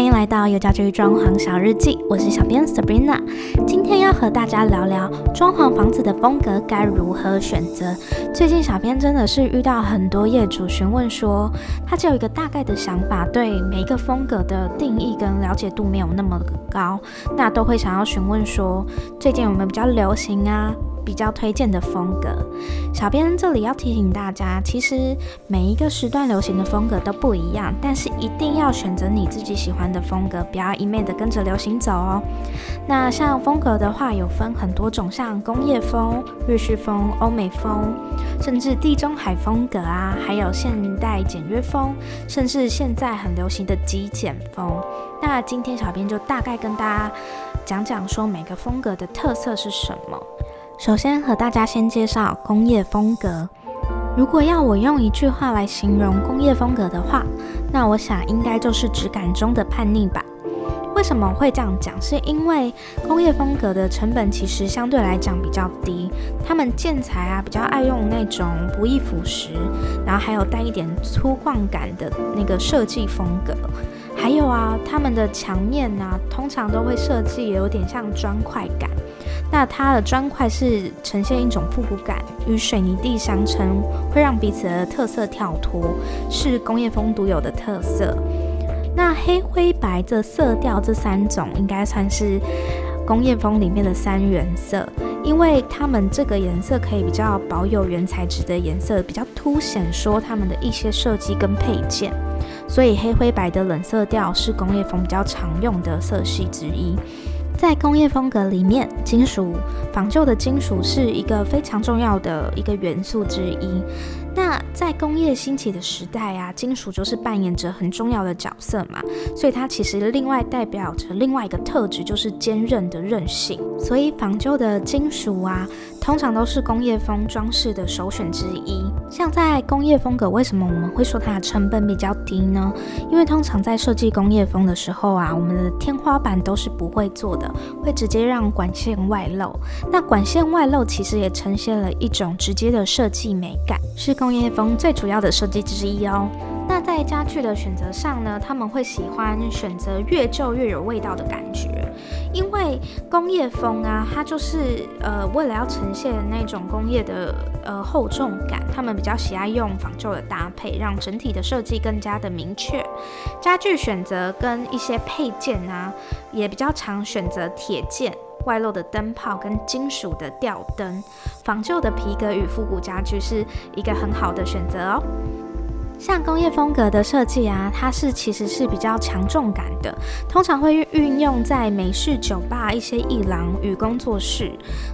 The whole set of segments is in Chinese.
欢迎来到有家居装潢小日记，我是小编 Sabrina。今天要和大家聊聊装潢房子的风格该如何选择。最近小编真的是遇到很多业主询问说，他只有一个大概的想法，对每一个风格的定义跟了解度没有那么高，那都会想要询问说，最近有没有比较流行啊？比较推荐的风格，小编这里要提醒大家，其实每一个时段流行的风格都不一样，但是一定要选择你自己喜欢的风格，不要一昧的跟着流行走哦。那像风格的话，有分很多种，像工业风、日式风、欧美风，甚至地中海风格啊，还有现代简约风，甚至现在很流行的极简风。那今天小编就大概跟大家讲讲说每个风格的特色是什么。首先和大家先介绍工业风格。如果要我用一句话来形容工业风格的话，那我想应该就是质感中的叛逆吧。为什么会这样讲？是因为工业风格的成本其实相对来讲比较低，他们建材啊比较爱用那种不易腐蚀，然后还有带一点粗犷感的那个设计风格。还有啊，他们的墙面呢，通常都会设计有点像砖块感。那它的砖块是呈现一种复古感，与水泥地相称，会让彼此的特色跳脱，是工业风独有的特色。那黑灰白这色调这三种，应该算是工业风里面的三原色，因为它们这个颜色可以比较保有原材质的颜色，比较凸显说它们的一些设计跟配件，所以黑灰白的冷色调是工业风比较常用的色系之一。在工业风格里面，金属仿旧的金属是一个非常重要的一个元素之一。那在工业兴起的时代啊，金属就是扮演着很重要的角色嘛，所以它其实另外代表着另外一个特质，就是坚韧的韧性。所以仿旧的金属啊，通常都是工业风装饰的首选之一。像在工业风格，为什么我们会说它的成本比较低呢？因为通常在设计工业风的时候啊，我们的天花板都是不会做的，会直接让管线外露。那管线外露其实也呈现了一种直接的设计美感，是。工业风最主要的设计之一哦。那在家具的选择上呢，他们会喜欢选择越旧越有味道的感觉，因为工业风啊，它就是呃为了要呈现那种工业的呃厚重感，他们比较喜爱用仿旧的搭配，让整体的设计更加的明确。家具选择跟一些配件啊，也比较常选择铁件。外露的灯泡跟金属的吊灯，仿旧的皮革与复古家具是一个很好的选择哦。像工业风格的设计啊，它是其实是比较强重感的，通常会运用在美式酒吧、一些艺廊与工作室。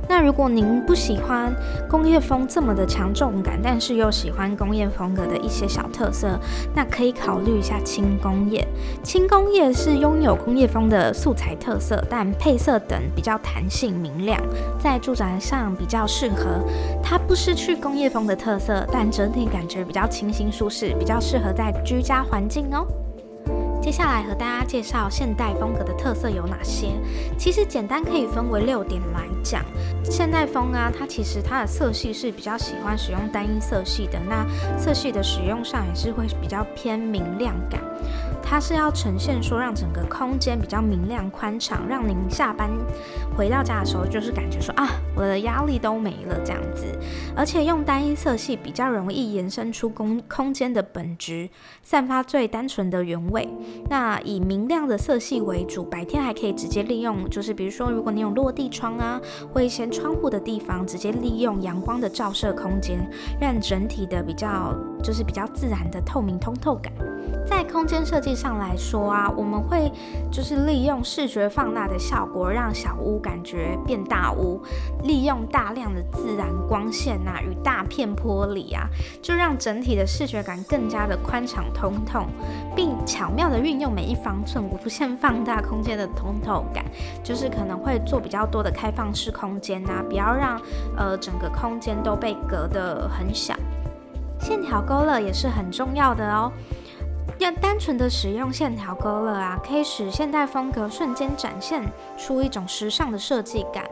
那如果您不喜欢工业风这么的强重感，但是又喜欢工业风格的一些小特色，那可以考虑一下轻工业。轻工业是拥有工业风的素材特色，但配色等比较弹性明亮，在住宅上比较适合。它不失去工业风的特色，但整体感觉比较清新舒适。比较适合在居家环境哦。接下来和大家介绍现代风格的特色有哪些？其实简单可以分为六点来讲。现代风啊，它其实它的色系是比较喜欢使用单一色系的，那色系的使用上也是会比较偏明亮感。它是要呈现说，让整个空间比较明亮宽敞，让您下班回到家的时候，就是感觉说啊，我的压力都没了这样子。而且用单一色系比较容易延伸出空空间的本质，散发最单纯的原味。那以明亮的色系为主，白天还可以直接利用，就是比如说，如果你有落地窗啊，或一些窗户的地方，直接利用阳光的照射空间，让整体的比较就是比较自然的透明通透感。在空间设计上来说啊，我们会就是利用视觉放大的效果，让小屋感觉变大屋，利用大量的自然光线呐与大片玻璃啊，就让整体的视觉感更加的宽敞通透，并巧妙的运用每一方寸无限放大空间的通透感，就是可能会做比较多的开放式空间呐，不要让呃整个空间都被隔得很小，线条勾勒也是很重要的哦。要单纯的使用线条勾勒啊，可以使现代风格瞬间展现出一种时尚的设计感。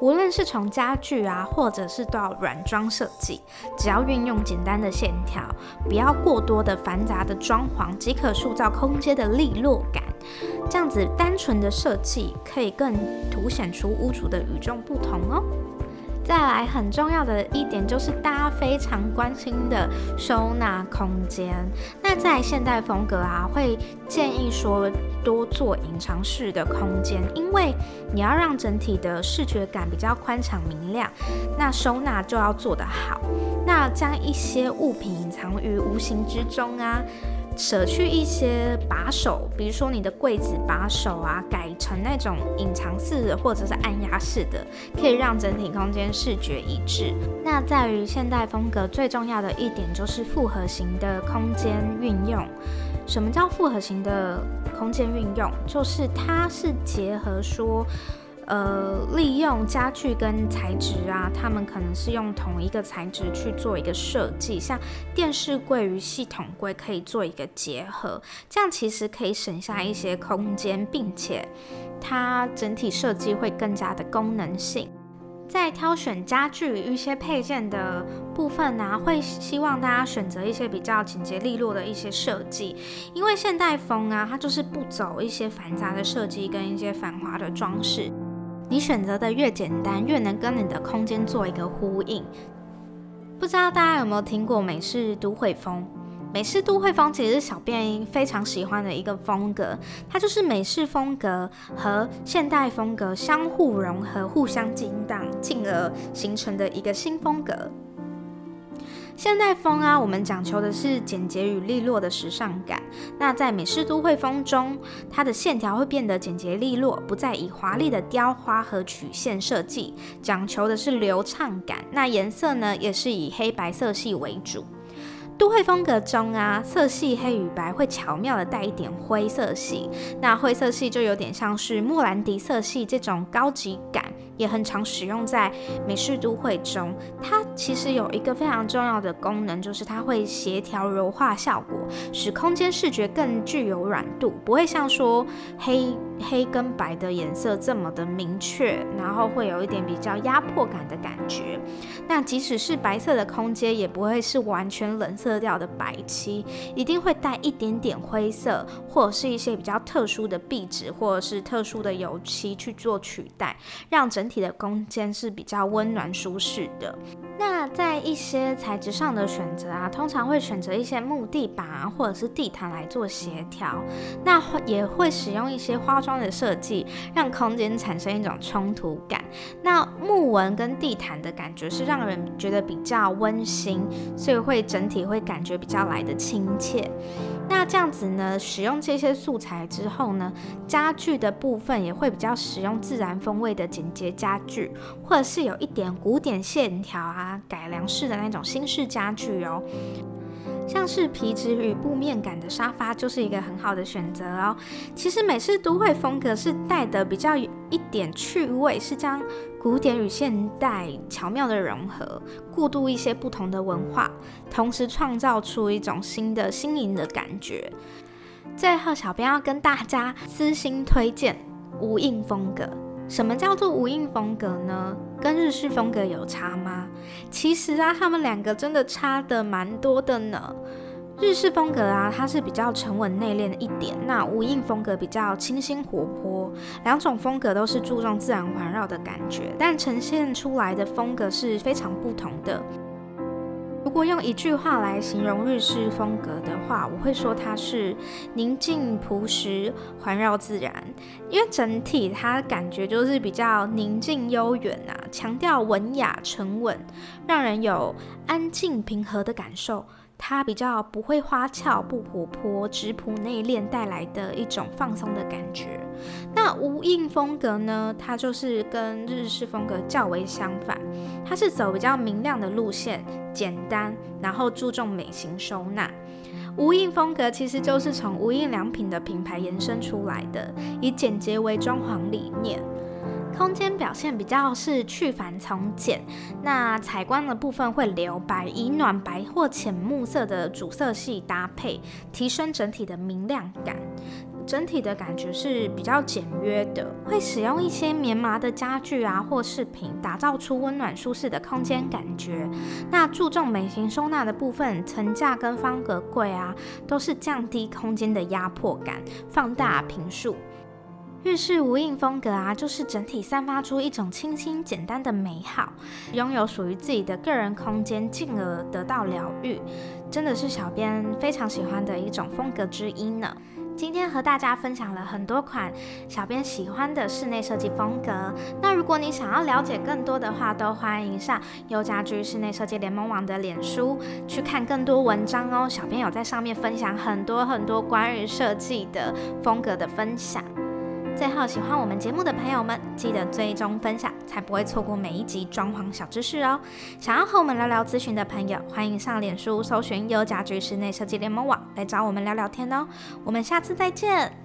无论是从家具啊，或者是到软装设计，只要运用简单的线条，不要过多的繁杂的装潢，即可塑造空间的利落感。这样子单纯的设计可以更凸显出屋主的与众不同哦。再来很重要的一点就是大家非常关心的收纳空间。那在现代风格啊，会建议说多做隐藏式的空间，因为你要让整体的视觉感比较宽敞明亮，那收纳就要做得好。那将一些物品隐藏于无形之中啊。舍去一些把手，比如说你的柜子把手啊，改成那种隐藏式的或者是按压式的，可以让整体空间视觉一致。那在于现代风格最重要的一点就是复合型的空间运用。什么叫复合型的空间运用？就是它是结合说。呃，利用家具跟材质啊，他们可能是用同一个材质去做一个设计，像电视柜与系统柜可以做一个结合，这样其实可以省下一些空间，并且它整体设计会更加的功能性。在挑选家具与一些配件的部分呢，会希望大家选择一些比较简洁利落的一些设计，因为现代风啊，它就是不走一些繁杂的设计跟一些繁华的装饰。你选择的越简单，越能跟你的空间做一个呼应。不知道大家有没有听过美式都会风？美式都会风其实是小便非常喜欢的一个风格，它就是美式风格和现代风格相互融合、互相激荡，进而形成的一个新风格。现代风啊，我们讲求的是简洁与利落的时尚感。那在美式都会风中，它的线条会变得简洁利落，不再以华丽的雕花和曲线设计，讲求的是流畅感。那颜色呢，也是以黑白色系为主。都会风格中啊，色系黑与白会巧妙的带一点灰色系，那灰色系就有点像是莫兰迪色系这种高级感。也很常使用在美式都会中，它其实有一个非常重要的功能，就是它会协调柔化效果，使空间视觉更具有软度，不会像说黑黑跟白的颜色这么的明确，然后会有一点比较压迫感的感觉。那即使是白色的空间，也不会是完全冷色调的白漆，一定会带一点点灰色，或者是一些比较特殊的壁纸，或者是特殊的油漆去做取代，让整整体的空间是比较温暖舒适的。那在一些材质上的选择啊，通常会选择一些木地板啊，或者是地毯来做协调。那也会使用一些花妆的设计，让空间产生一种冲突感。那木纹跟地毯的感觉是让人觉得比较温馨，所以会整体会感觉比较来的亲切。那这样子呢，使用这些素材之后呢，家具的部分也会比较使用自然风味的简洁家具，或者是有一点古典线条啊、改良式的那种新式家具哦。像是皮质与布面感的沙发就是一个很好的选择哦。其实美式都会风格是带的比较有一点趣味，是将古典与现代巧妙的融合，过渡一些不同的文化，同时创造出一种新的新颖的感觉。最后，小编要跟大家私心推荐无印风格。什么叫做无印风格呢？跟日式风格有差吗？其实啊，他们两个真的差的蛮多的呢。日式风格啊，它是比较沉稳内敛一点；那无印风格比较清新活泼。两种风格都是注重自然环绕的感觉，但呈现出来的风格是非常不同的。如果用一句话来形容日式风格的话，我会说它是宁静朴实、环绕自然。因为整体它感觉就是比较宁静悠远啊，强调文雅沉稳，让人有安静平和的感受。它比较不会花俏、不活泼、质朴内敛，带来的一种放松的感觉。那无印风格呢？它就是跟日式风格较为相反，它是走比较明亮的路线，简单，然后注重美型收纳。无印风格其实就是从无印良品的品牌延伸出来的，以简洁为装潢理念。空间表现比较是去繁从简，那采光的部分会留白，以暖白或浅木色的主色系搭配，提升整体的明亮感。整体的感觉是比较简约的，会使用一些棉麻的家具啊或饰品，打造出温暖舒适的空间感觉。那注重美型收纳的部分，层架跟方格柜啊，都是降低空间的压迫感，放大平数。日式无印风格啊，就是整体散发出一种清新简单的美好，拥有属于自己的个人空间，进而得到疗愈，真的是小编非常喜欢的一种风格之一呢。今天和大家分享了很多款小编喜欢的室内设计风格。那如果你想要了解更多的话，都欢迎上优家居室内设计联盟网的脸书去看更多文章哦。小编有在上面分享很多很多关于设计的风格的分享。最后，喜欢我们节目的朋友们，记得追踪分享，才不会错过每一集装潢小知识哦。想要和我们聊聊咨询的朋友，欢迎上脸书搜寻“优家居室内设计联盟网”来找我们聊聊天哦。我们下次再见。